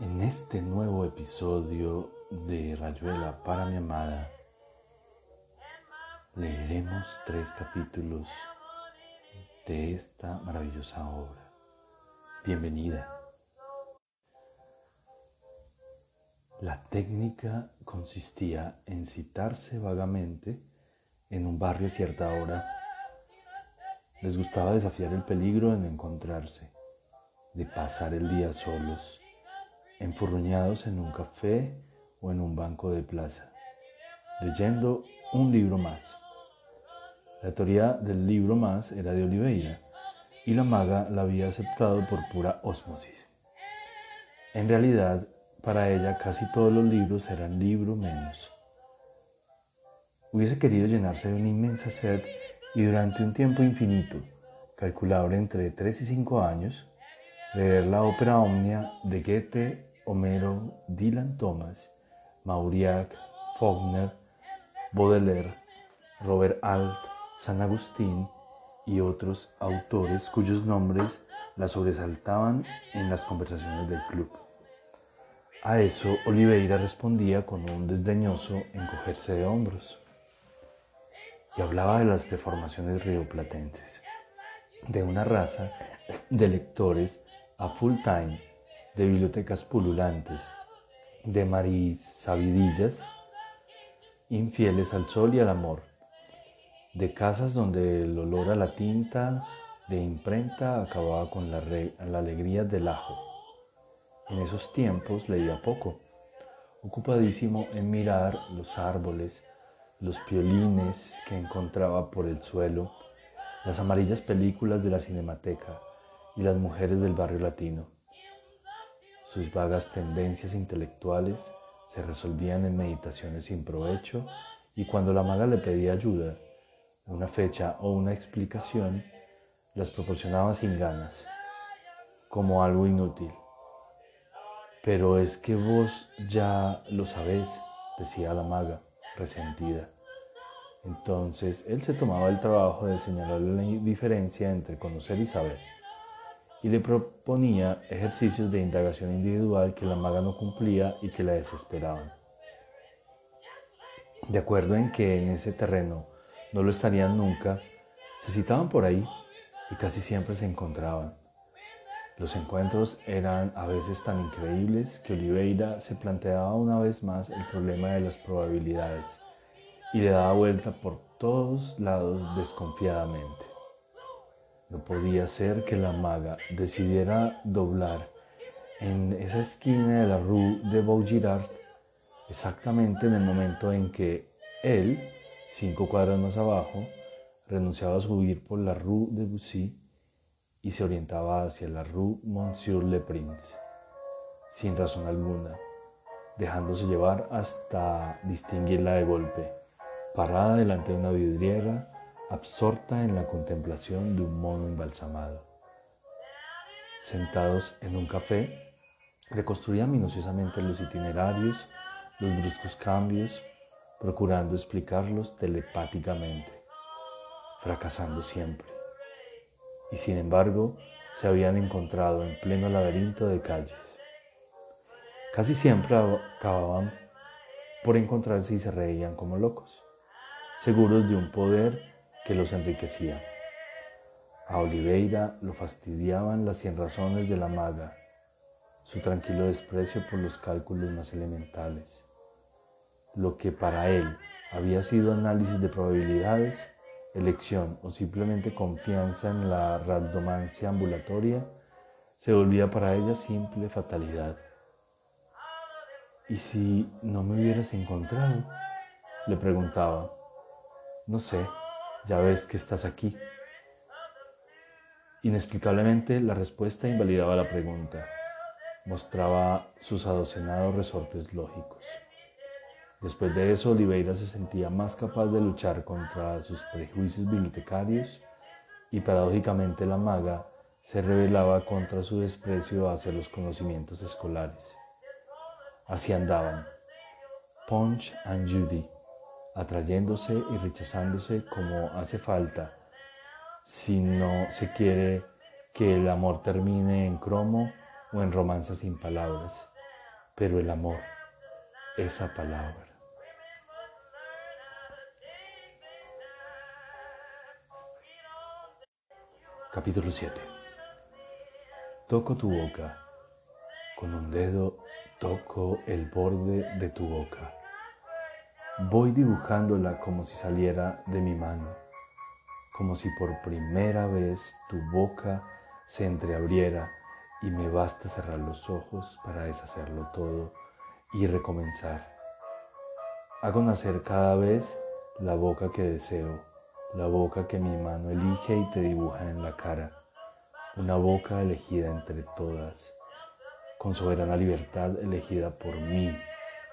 En este nuevo episodio de Rayuela para mi amada, leeremos tres capítulos de esta maravillosa obra. Bienvenida. La técnica consistía en citarse vagamente en un barrio a cierta hora. Les gustaba desafiar el peligro en encontrarse, de pasar el día solos enfurruñados en un café o en un banco de plaza, leyendo un libro más. La teoría del libro más era de Oliveira y la maga la había aceptado por pura osmosis. En realidad, para ella casi todos los libros eran libro menos. Hubiese querido llenarse de una inmensa sed y durante un tiempo infinito, calculable entre 3 y 5 años, leer la ópera Omnia de Goethe Homero, Dylan Thomas, Mauriac, Faulkner, Baudelaire, Robert Alt, San Agustín y otros autores cuyos nombres la sobresaltaban en las conversaciones del club. A eso Oliveira respondía con un desdeñoso encogerse de hombros y hablaba de las deformaciones rioplatenses, de una raza de lectores a full time de bibliotecas pululantes, de marisabidillas, infieles al sol y al amor, de casas donde el olor a la tinta de imprenta acababa con la, alegría del ajo. En esos tiempos leía poco, ocupadísimo en mirar los árboles, los piolines que encontraba por el suelo, las amarillas películas de la cinemateca y las mujeres del barrio latino. Sus vagas tendencias intelectuales se resolvían en meditaciones sin provecho y cuando la maga le pedía ayuda, una fecha o una explicación, las proporcionaba sin ganas, como algo inútil. Pero es que vos ya lo sabés, decía la maga, resentida. Entonces él se tomaba el trabajo de señalar la diferencia entre conocer y saber y le proponía ejercicios de indagación individual que la maga no cumplía y que la desesperaban. De acuerdo en que en ese terreno no lo estarían nunca, se citaban por ahí y casi siempre se encontraban. Los encuentros eran a veces tan increíbles que Oliveira se planteaba una vez más el problema de las probabilidades y le daba vuelta por todos lados desconfiadamente. No podía ser que la maga decidiera doblar en esa esquina de la Rue de Vaugirard exactamente en el momento en que él, cinco cuadras más abajo, renunciaba a subir por la Rue de Bussy y se orientaba hacia la Rue Monsieur le Prince, sin razón alguna, dejándose llevar hasta distinguirla de golpe, parada delante de una vidriera absorta en la contemplación de un mono embalsamado. Sentados en un café, reconstruía minuciosamente los itinerarios, los bruscos cambios, procurando explicarlos telepáticamente, fracasando siempre. Y sin embargo, se habían encontrado en pleno laberinto de calles. Casi siempre acababan por encontrarse y se reían como locos, seguros de un poder que los enriquecía. A Oliveira lo fastidiaban las razones de la maga, su tranquilo desprecio por los cálculos más elementales. Lo que para él había sido análisis de probabilidades, elección o simplemente confianza en la randomancia ambulatoria, se volvía para ella simple fatalidad. ¿Y si no me hubieras encontrado? Le preguntaba. No sé, ya ves que estás aquí. Inexplicablemente la respuesta invalidaba la pregunta, mostraba sus adocenados resortes lógicos. Después de eso, Oliveira se sentía más capaz de luchar contra sus prejuicios bibliotecarios y paradójicamente la maga se rebelaba contra su desprecio hacia los conocimientos escolares. Así andaban, Punch and Judy, atrayéndose y rechazándose como hace falta si no se quiere que el amor termine en cromo o en romanzas sin palabras, pero el amor, esa palabra. Capítulo 7. Toco tu boca. Con un dedo toco el borde de tu boca. Voy dibujándola como si saliera de mi mano, como si por primera vez tu boca se entreabriera y me basta cerrar los ojos para deshacerlo todo y recomenzar. Hago nacer cada vez la boca que deseo, la boca que mi mano elige y te dibuja en la cara, una boca elegida entre todas, con soberana libertad elegida por mí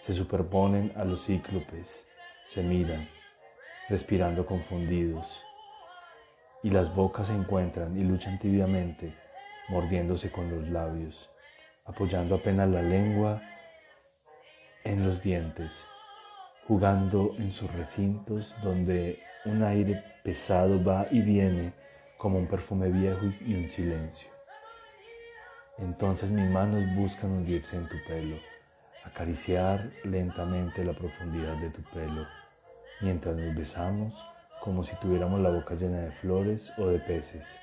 se superponen a los cíclopes, se miran, respirando confundidos, y las bocas se encuentran y luchan tibiamente mordiéndose con los labios, apoyando apenas la lengua en los dientes, jugando en sus recintos donde un aire pesado va y viene como un perfume viejo y un silencio. Entonces mis manos buscan hundirse en tu pelo, acariciar lentamente la profundidad de tu pelo, mientras nos besamos como si tuviéramos la boca llena de flores o de peces,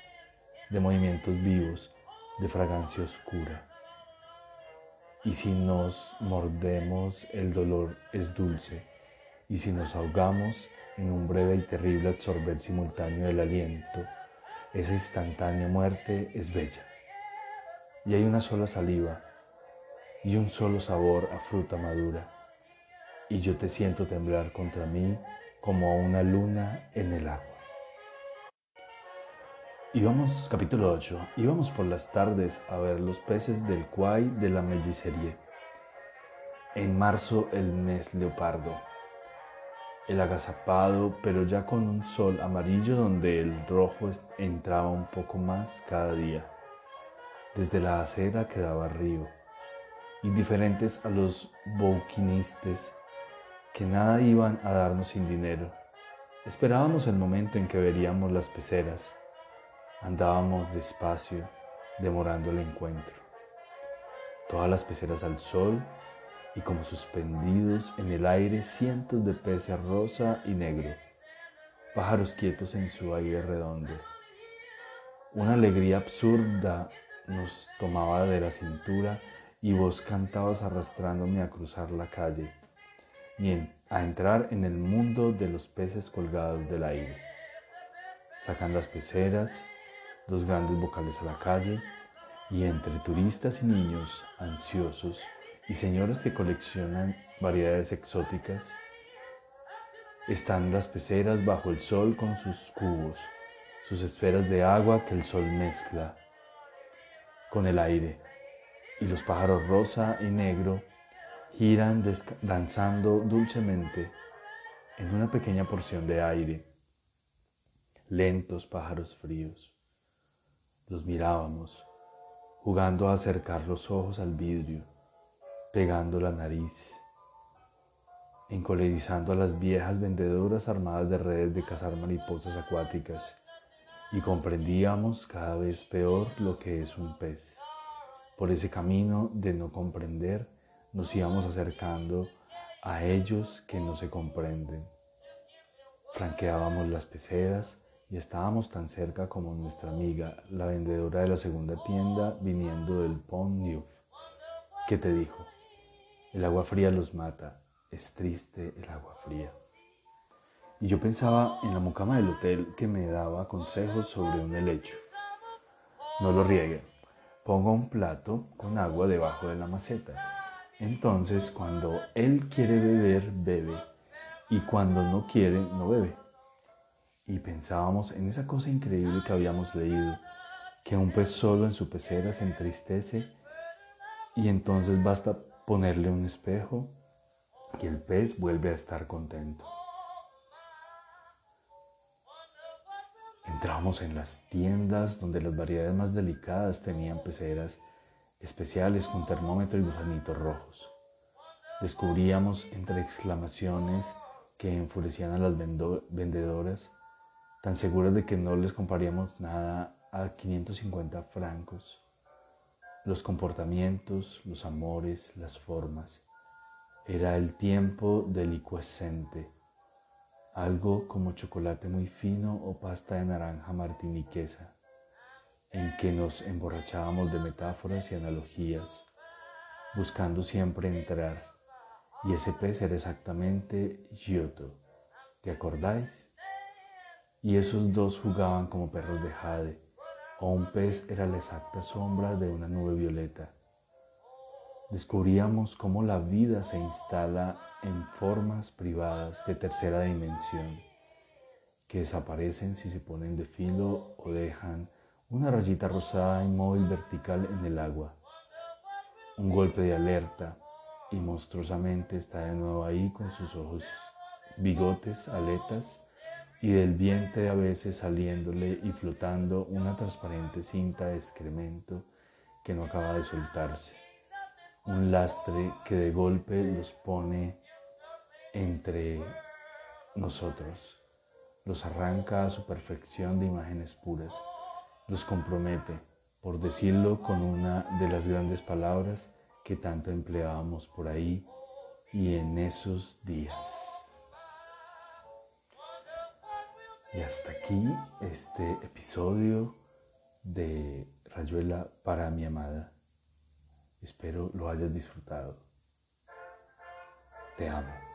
de movimientos vivos de fragancia oscura. Y si nos mordemos, el dolor es dulce, y si nos ahogamos en un breve y terrible absorber simultáneo del aliento, esa instantánea muerte es bella. Y hay una sola saliva y un solo sabor a fruta madura, y yo te siento temblar contra mí como a una luna en el agua. Íbamos, capítulo 8, íbamos por las tardes a ver los peces del cuay de la mellicería. En marzo el mes leopardo, el agazapado, pero ya con un sol amarillo donde el rojo entraba un poco más cada día. Desde la acera quedaba río, indiferentes a los bouquinistes que nada iban a darnos sin dinero. Esperábamos el momento en que veríamos las peceras Andábamos despacio, demorando el encuentro. Todas las peceras al sol y como suspendidos en el aire cientos de peces rosa y negro, pájaros quietos en su aire redondo. Una alegría absurda nos tomaba de la cintura y vos cantabas arrastrándome a cruzar la calle y a entrar en el mundo de los peces colgados del aire. Sacan las peceras, dos grandes vocales a la calle y entre turistas y niños ansiosos y señoras que coleccionan variedades exóticas, están las peceras bajo el sol con sus cubos, sus esferas de agua que el sol mezcla con el aire, y los pájaros rosa y negro giran danzando dulcemente en una pequeña porción de aire, lentos pájaros fríos. Los mirábamos, jugando a acercar los ojos al vidrio, pegando la nariz, encolerizando a las viejas vendedoras armadas de redes de cazar mariposas acuáticas, y comprendíamos cada vez peor lo que es un pez. Por ese camino de no comprender, nos íbamos acercando a ellos que no se comprenden. Franqueábamos las peceras, y estábamos tan cerca como nuestra amiga, la vendedora de la segunda tienda viniendo del Neuf, que te dijo, el agua fría los mata, es triste el agua fría. Y yo pensaba en la mucama del hotel que me daba consejos sobre un helecho. No lo riegue, ponga un plato con agua debajo de la maceta. Entonces, cuando él quiere beber, bebe, y cuando no quiere, no bebe y pensábamos en esa cosa increíble que habíamos leído, que un pez solo en su pecera se entristece y entonces basta ponerle un espejo y el pez vuelve a estar contento. Entramos en las tiendas donde las variedades más delicadas tenían peceras especiales con termómetro y gusanitos rojos. Descubríamos entre exclamaciones que enfurecían a las vendedoras, tan seguras de que no les compraríamos nada a 550 francos. Los comportamientos, los amores, las formas. Era el tiempo delicuescente, algo como chocolate muy fino o pasta de naranja martiniquesa, en que nos emborrachábamos de metáforas y analogías, buscando siempre entrar y ese pez era exactamente Giotto. ¿Te acordáis? Y esos dos jugaban como perros de jade, o un pez era la exacta sombra de una nube violeta. Descubríamos cómo la vida se instala en formas privadas de tercera dimensión, que desaparecen si se ponen de filo o dejan una rayita rosada inmóvil vertical en el agua. Un golpe de alerta y monstruosamente está de nuevo ahí con sus ojos, bigotes, aletas y del vientre a veces saliéndole y flotando una transparente cinta de excremento que no acaba de soltarse. Un lastre que de golpe los pone entre nosotros, los arranca a su perfección de imágenes puras, los compromete, por decirlo con una de las grandes palabras, que tanto empleábamos por ahí y en esos días. Y hasta aquí este episodio de Rayuela para mi amada. Espero lo hayas disfrutado. Te amo.